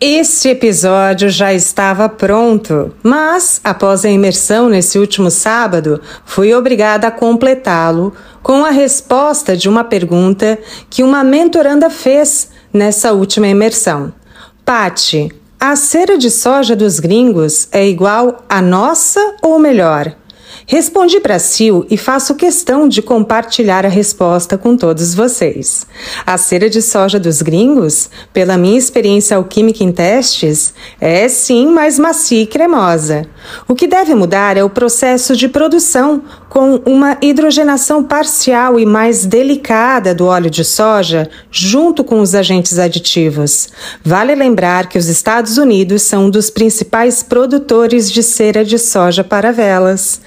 Este episódio já estava pronto, mas após a imersão nesse último sábado, fui obrigada a completá-lo com a resposta de uma pergunta que uma mentoranda fez nessa última imersão. Pati, a cera de soja dos gringos é igual à nossa ou melhor? Respondi para Sil e faço questão de compartilhar a resposta com todos vocês. A cera de soja dos gringos, pela minha experiência alquímica em testes, é sim mais macia e cremosa. O que deve mudar é o processo de produção, com uma hidrogenação parcial e mais delicada do óleo de soja, junto com os agentes aditivos. Vale lembrar que os Estados Unidos são um dos principais produtores de cera de soja para velas.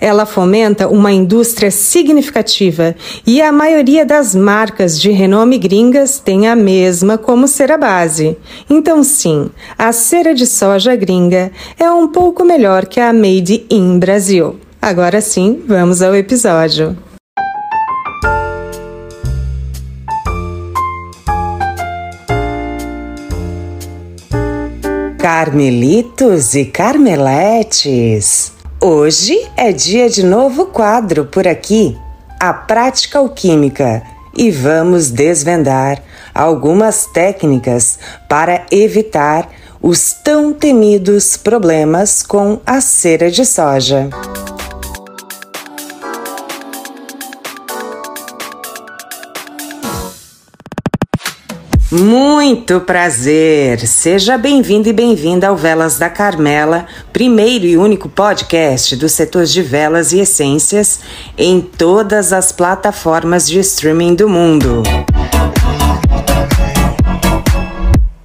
Ela fomenta uma indústria significativa e a maioria das marcas de renome gringas tem a mesma como cera base. Então, sim, a cera de soja gringa é um pouco melhor que a Made in Brasil. Agora sim, vamos ao episódio. Carmelitos e Carmeletes. Hoje é dia de novo quadro por aqui, a prática alquímica, e vamos desvendar algumas técnicas para evitar os tão temidos problemas com a cera de soja. Muito prazer! Seja bem-vindo e bem-vinda ao Velas da Carmela, primeiro e único podcast do setor de velas e essências em todas as plataformas de streaming do mundo.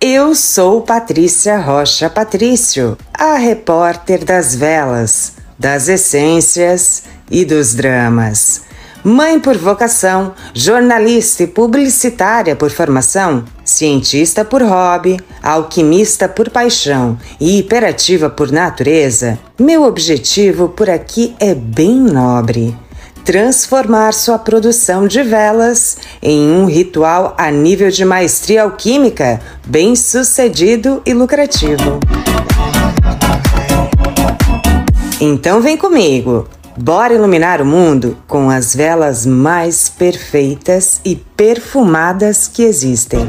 Eu sou Patrícia Rocha Patrício, a repórter das velas, das essências e dos dramas. Mãe por vocação, jornalista e publicitária por formação, cientista por hobby, alquimista por paixão e hiperativa por natureza, meu objetivo por aqui é bem nobre transformar sua produção de velas em um ritual a nível de maestria alquímica bem sucedido e lucrativo. Então vem comigo! Bora iluminar o mundo com as velas mais perfeitas e perfumadas que existem.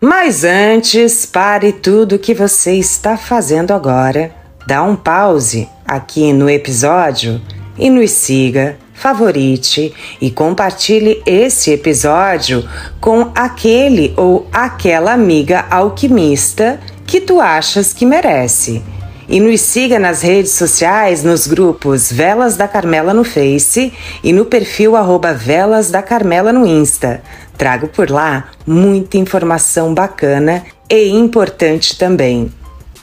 Mas antes, pare tudo que você está fazendo agora, dá um pause aqui no episódio e nos siga, favorite e compartilhe esse episódio com aquele ou aquela amiga alquimista que tu achas que merece e nos siga nas redes sociais, nos grupos Velas da Carmela no Face e no perfil arroba Velas da Carmela no Insta. Trago por lá muita informação bacana e importante também.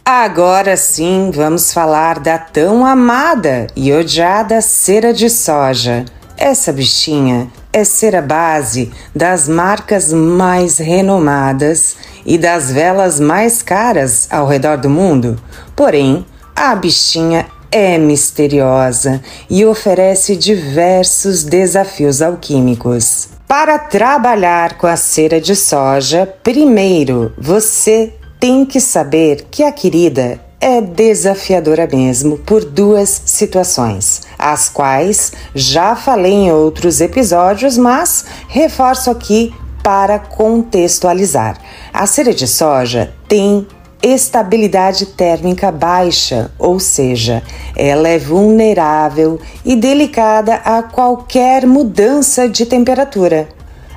Agora sim, vamos falar da tão amada e odiada cera de soja. Essa bichinha é cera base das marcas mais renomadas e das velas mais caras ao redor do mundo. Porém, a bichinha é misteriosa e oferece diversos desafios alquímicos. Para trabalhar com a cera de soja, primeiro você tem que saber que a querida é desafiadora mesmo por duas situações, as quais já falei em outros episódios, mas reforço aqui para contextualizar. A cera de soja tem estabilidade térmica baixa, ou seja, ela é vulnerável e delicada a qualquer mudança de temperatura.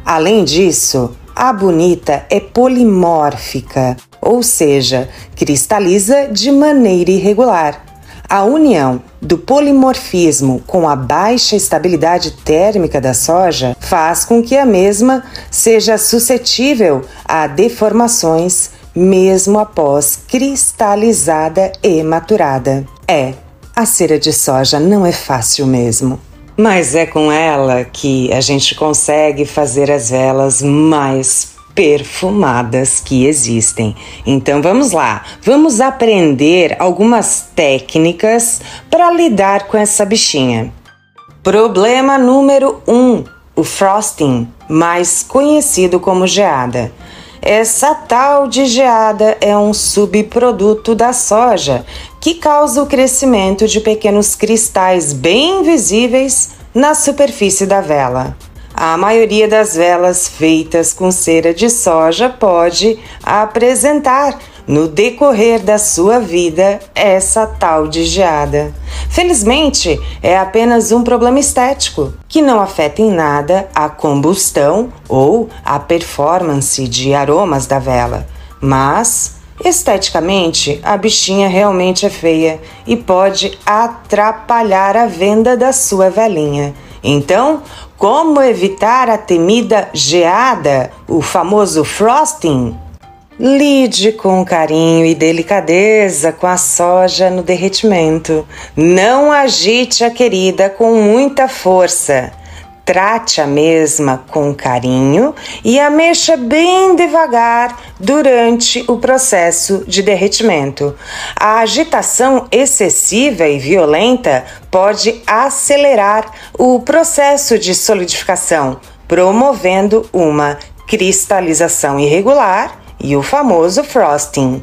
Além disso, a bonita é polimórfica, ou seja, cristaliza de maneira irregular. A união do polimorfismo com a baixa estabilidade térmica da soja faz com que a mesma seja suscetível a deformações mesmo após cristalizada e maturada. É, a cera de soja não é fácil mesmo. Mas é com ela que a gente consegue fazer as velas mais perfumadas que existem. Então vamos lá, vamos aprender algumas técnicas para lidar com essa bichinha. Problema número 1: um, o frosting, mais conhecido como geada. essa tal de geada é um subproduto da soja que causa o crescimento de pequenos cristais bem visíveis na superfície da vela. A maioria das velas feitas com cera de soja pode apresentar no decorrer da sua vida essa tal de geada. Felizmente, é apenas um problema estético que não afeta em nada a combustão ou a performance de aromas da vela, mas Esteticamente, a bichinha realmente é feia e pode atrapalhar a venda da sua velinha. Então, como evitar a temida geada, o famoso frosting? Lide com carinho e delicadeza com a soja no derretimento. Não agite a querida com muita força. Trate a mesma com carinho e a mexa bem devagar durante o processo de derretimento. A agitação excessiva e violenta pode acelerar o processo de solidificação, promovendo uma cristalização irregular e o famoso frosting.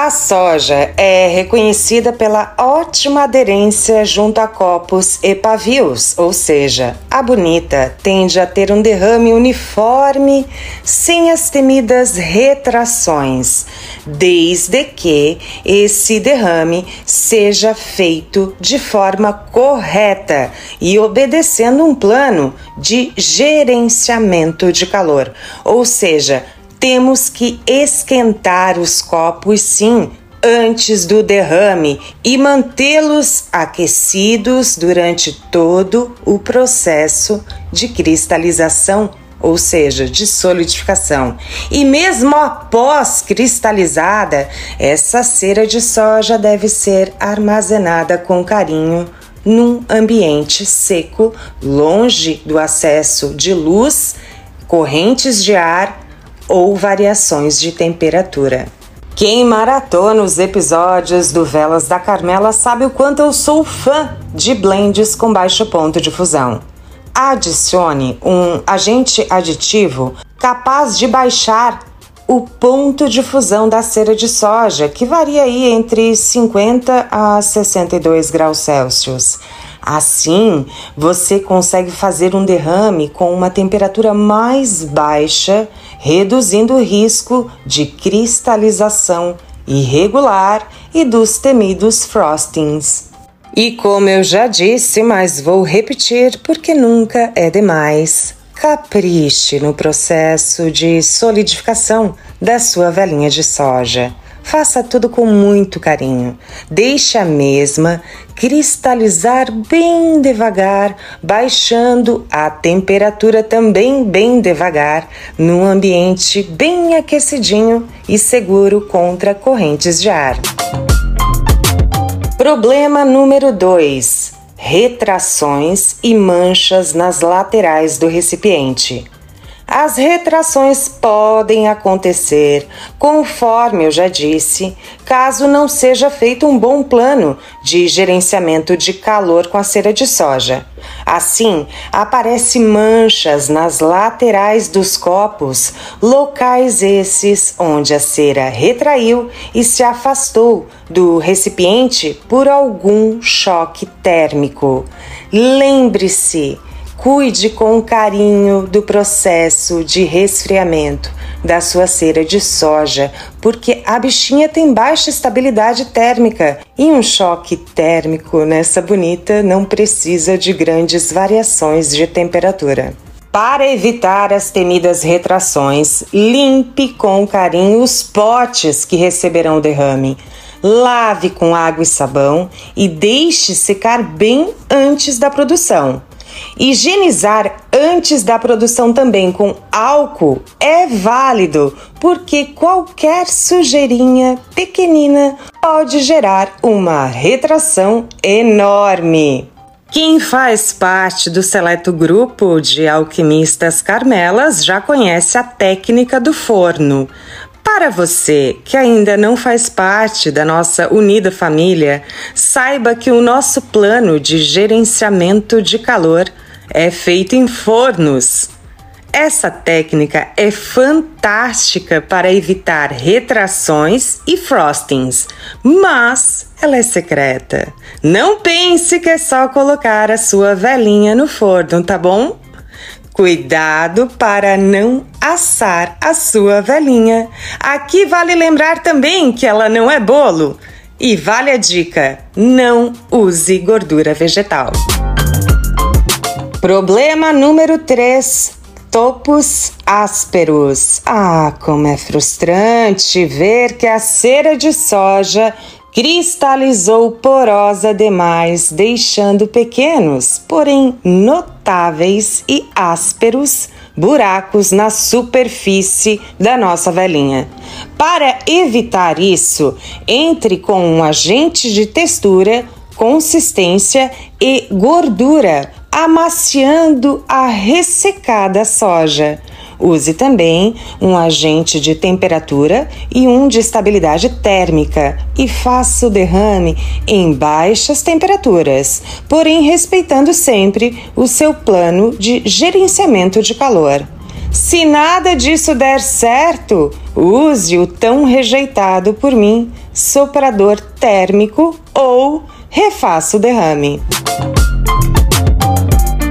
A soja é reconhecida pela ótima aderência junto a copos e pavios, ou seja, a bonita tende a ter um derrame uniforme sem as temidas retrações, desde que esse derrame seja feito de forma correta e obedecendo um plano de gerenciamento de calor, ou seja, temos que esquentar os copos, sim, antes do derrame e mantê-los aquecidos durante todo o processo de cristalização, ou seja, de solidificação. E mesmo após cristalizada, essa cera de soja deve ser armazenada com carinho num ambiente seco, longe do acesso de luz, correntes de ar ou variações de temperatura. Quem maratona os episódios do Velas da Carmela sabe o quanto eu sou fã de blends com baixo ponto de fusão. Adicione um agente aditivo capaz de baixar o ponto de fusão da cera de soja, que varia aí entre 50 a 62 graus Celsius. Assim, você consegue fazer um derrame com uma temperatura mais baixa, reduzindo o risco de cristalização irregular e dos temidos frostings. E como eu já disse, mas vou repetir porque nunca é demais. Capriche no processo de solidificação da sua velinha de soja. Faça tudo com muito carinho. Deixe a mesma cristalizar bem devagar, baixando a temperatura também bem devagar, num ambiente bem aquecidinho e seguro contra correntes de ar. Problema número 2: retrações e manchas nas laterais do recipiente. As retrações podem acontecer, conforme eu já disse, caso não seja feito um bom plano de gerenciamento de calor com a cera de soja. Assim, aparecem manchas nas laterais dos copos, locais esses onde a cera retraiu e se afastou do recipiente por algum choque térmico. Lembre-se, Cuide com carinho do processo de resfriamento da sua cera de soja, porque a bichinha tem baixa estabilidade térmica e um choque térmico nessa bonita não precisa de grandes variações de temperatura. Para evitar as temidas retrações, limpe com carinho os potes que receberão o derrame. Lave com água e sabão e deixe secar bem antes da produção. Higienizar antes da produção também com álcool é válido, porque qualquer sujeirinha pequenina pode gerar uma retração enorme. Quem faz parte do seleto grupo de alquimistas Carmelas já conhece a técnica do forno. Para você que ainda não faz parte da nossa unida família, saiba que o nosso plano de gerenciamento de calor é feito em fornos. Essa técnica é fantástica para evitar retrações e frostings, mas ela é secreta. Não pense que é só colocar a sua velinha no forno, tá bom? Cuidado para não assar a sua velinha. Aqui vale lembrar também que ela não é bolo. E vale a dica: não use gordura vegetal. Problema número 3: topos ásperos. Ah, como é frustrante ver que a cera de soja cristalizou porosa demais, deixando pequenos, porém notáveis e ásperos buracos na superfície da nossa velinha. Para evitar isso, entre com um agente de textura, consistência e gordura, amaciando a ressecada soja. Use também um agente de temperatura e um de estabilidade térmica e faça o derrame em baixas temperaturas, porém respeitando sempre o seu plano de gerenciamento de calor. Se nada disso der certo, use o tão rejeitado por mim soprador térmico ou refaça o derrame.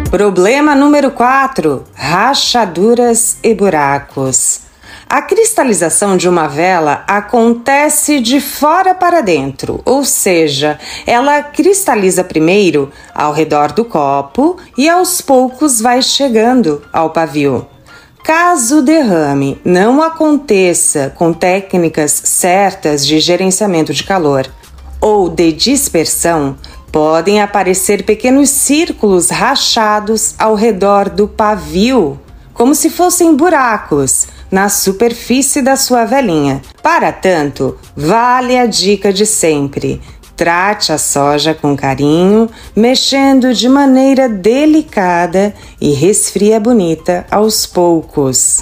Problema número 4: rachaduras e buracos. A cristalização de uma vela acontece de fora para dentro, ou seja, ela cristaliza primeiro ao redor do copo e aos poucos vai chegando ao pavio. Caso o derrame não aconteça com técnicas certas de gerenciamento de calor ou de dispersão, Podem aparecer pequenos círculos rachados ao redor do pavio, como se fossem buracos na superfície da sua velinha. Para tanto, vale a dica de sempre: trate a soja com carinho, mexendo de maneira delicada e resfria bonita aos poucos.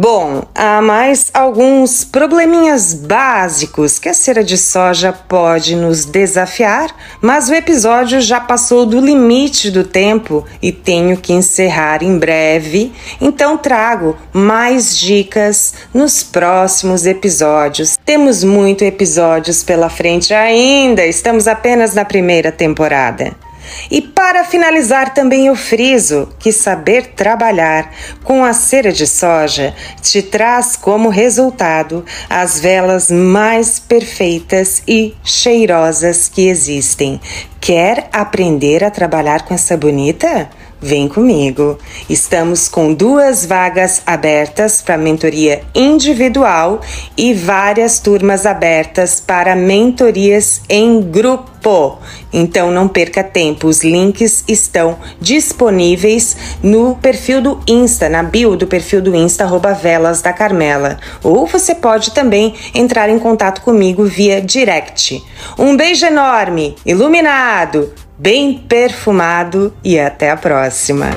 Bom, há mais alguns probleminhas básicos que a cera de soja pode nos desafiar, mas o episódio já passou do limite do tempo e tenho que encerrar em breve, então trago mais dicas nos próximos episódios. Temos muitos episódios pela frente ainda, estamos apenas na primeira temporada. E para finalizar, também eu friso que saber trabalhar com a cera de soja te traz como resultado as velas mais perfeitas e cheirosas que existem. Quer aprender a trabalhar com essa bonita? Vem comigo. Estamos com duas vagas abertas para mentoria individual e várias turmas abertas para mentorias em grupo. Então não perca tempo, os links estão disponíveis no perfil do Insta, na bio do perfil do Insta, arroba Velas da Carmela. Ou você pode também entrar em contato comigo via direct. Um beijo enorme, iluminado! bem perfumado e até a próxima!